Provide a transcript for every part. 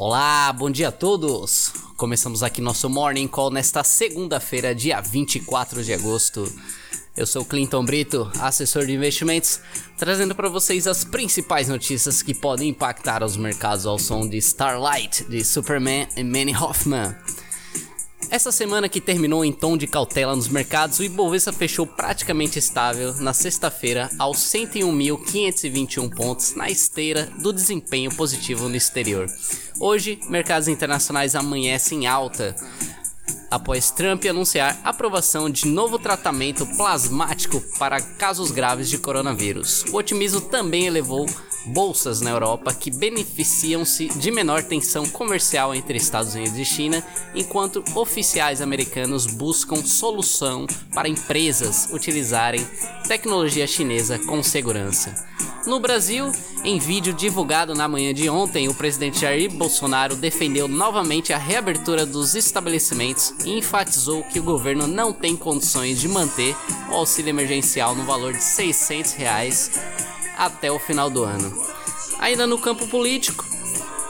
Olá, bom dia a todos! Começamos aqui nosso Morning Call nesta segunda-feira, dia 24 de agosto. Eu sou Clinton Brito, assessor de investimentos, trazendo para vocês as principais notícias que podem impactar os mercados ao som de Starlight, de Superman e Manny Hoffman. Essa semana que terminou em tom de cautela nos mercados, o Ibovespa fechou praticamente estável na sexta-feira aos 101.521 pontos na esteira do desempenho positivo no exterior. Hoje, mercados internacionais amanhecem em alta após Trump anunciar aprovação de novo tratamento plasmático para casos graves de coronavírus. O otimismo também elevou bolsas na Europa que beneficiam-se de menor tensão comercial entre Estados Unidos e China, enquanto oficiais americanos buscam solução para empresas utilizarem tecnologia chinesa com segurança. No Brasil, em vídeo divulgado na manhã de ontem, o presidente Jair Bolsonaro defendeu novamente a reabertura dos estabelecimentos e enfatizou que o governo não tem condições de manter o auxílio emergencial no valor de 600 reais até o final do ano. Ainda no campo político,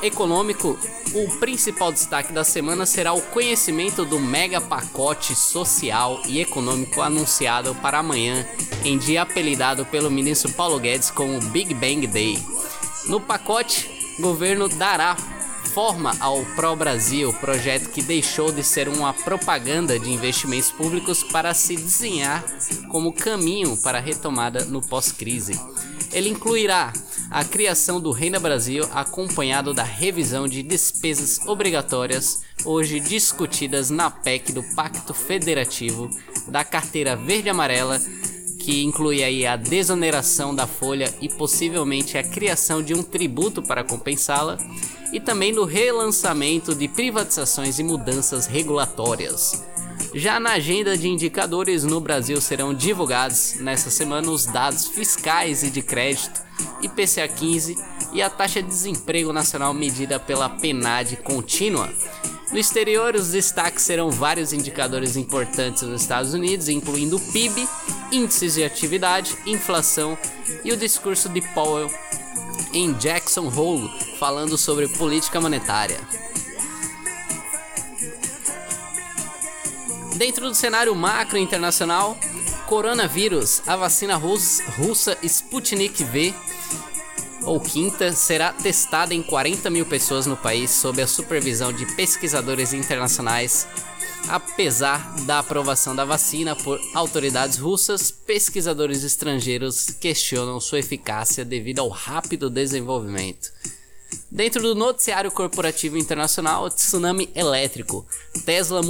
econômico, o principal destaque da semana será o conhecimento do mega pacote social e econômico anunciado para amanhã, em dia apelidado pelo ministro Paulo Guedes como Big Bang Day. No pacote, o governo dará forma ao Pro Brasil, projeto que deixou de ser uma propaganda de investimentos públicos para se desenhar como caminho para a retomada no pós-crise. Ele incluirá a criação do Reina Brasil, acompanhado da revisão de despesas obrigatórias, hoje discutidas na PEC do Pacto Federativo, da carteira verde-amarela, que inclui aí a desoneração da folha e possivelmente a criação de um tributo para compensá-la, e também no relançamento de privatizações e mudanças regulatórias. Já na agenda de indicadores no Brasil serão divulgados nesta semana os dados fiscais e de crédito, IPCA 15 e a taxa de desemprego nacional medida pela PNAD contínua. No exterior, os destaques serão vários indicadores importantes nos Estados Unidos, incluindo PIB, índices de atividade, inflação e o discurso de Powell em Jackson Hole, falando sobre política monetária. Dentro do cenário macro internacional, coronavírus, a vacina russa Sputnik V ou quinta será testada em 40 mil pessoas no país sob a supervisão de pesquisadores internacionais. Apesar da aprovação da vacina por autoridades russas, pesquisadores estrangeiros questionam sua eficácia devido ao rápido desenvolvimento. Dentro do noticiário corporativo internacional, tsunami elétrico. Tesla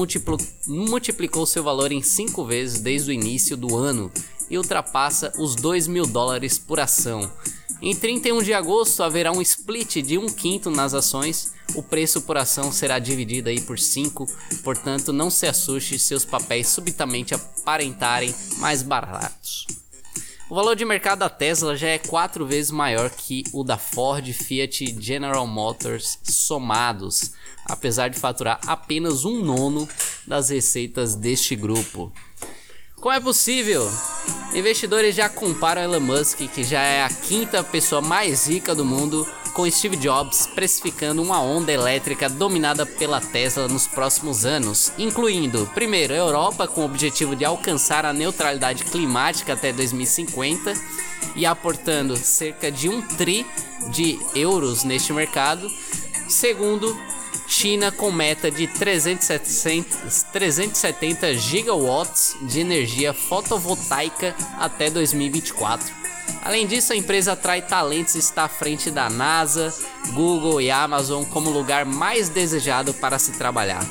multiplicou seu valor em 5 vezes desde o início do ano e ultrapassa os 2 mil dólares por ação. Em 31 de agosto haverá um split de um quinto nas ações. O preço por ação será dividido aí por 5, portanto não se assuste se seus papéis subitamente aparentarem mais baratos. O valor de mercado da Tesla já é quatro vezes maior que o da Ford, Fiat e General Motors somados, apesar de faturar apenas um nono das receitas deste grupo. Como é possível? Investidores já comparam Elon Musk, que já é a quinta pessoa mais rica do mundo, com Steve Jobs precificando uma onda elétrica dominada pela Tesla nos próximos anos, incluindo, primeiro, a Europa com o objetivo de alcançar a neutralidade climática até 2050 e aportando cerca de um tri de euros neste mercado. Segundo, China com meta de 370 gigawatts de energia fotovoltaica até 2024. Além disso, a empresa atrai talentos e está à frente da NASA, Google e Amazon como lugar mais desejado para se trabalhar.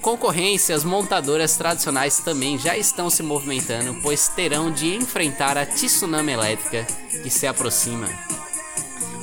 Concorrências montadoras tradicionais também já estão se movimentando, pois terão de enfrentar a tsunami elétrica que se aproxima.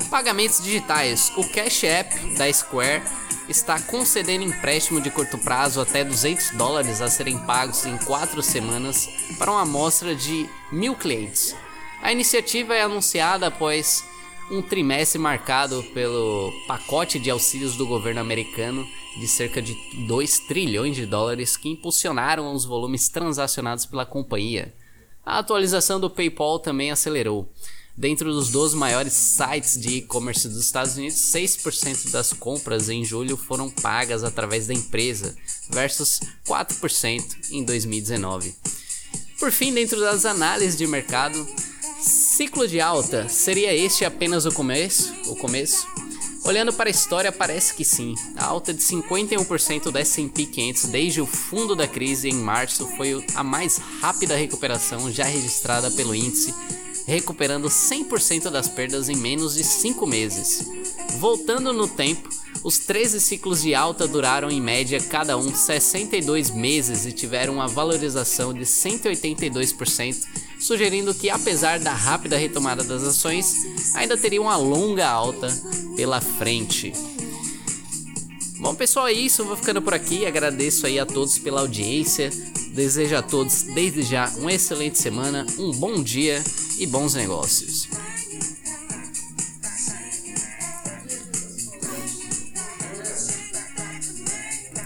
Pagamentos digitais: o Cash App da Square está concedendo empréstimo de curto prazo até 200 dólares a serem pagos em 4 semanas para uma amostra de mil clientes. A iniciativa é anunciada após um trimestre marcado pelo pacote de auxílios do governo americano de cerca de 2 trilhões de dólares que impulsionaram os volumes transacionados pela companhia. A atualização do PayPal também acelerou. Dentro dos 12 maiores sites de e-commerce dos Estados Unidos, 6% das compras em julho foram pagas através da empresa, versus 4% em 2019. Por fim, dentro das análises de mercado, ciclo de alta seria este apenas o começo? O começo? Olhando para a história, parece que sim. A alta de 51% do S&P 500 desde o fundo da crise em março foi a mais rápida recuperação já registrada pelo índice, recuperando 100% das perdas em menos de 5 meses. Voltando no tempo, os 13 ciclos de alta duraram em média cada um 62 meses e tiveram uma valorização de 182%, sugerindo que apesar da rápida retomada das ações, ainda teria uma longa alta pela frente. Bom, pessoal, é isso. Vou ficando por aqui. Agradeço aí a todos pela audiência. Desejo a todos, desde já, uma excelente semana, um bom dia e bons negócios.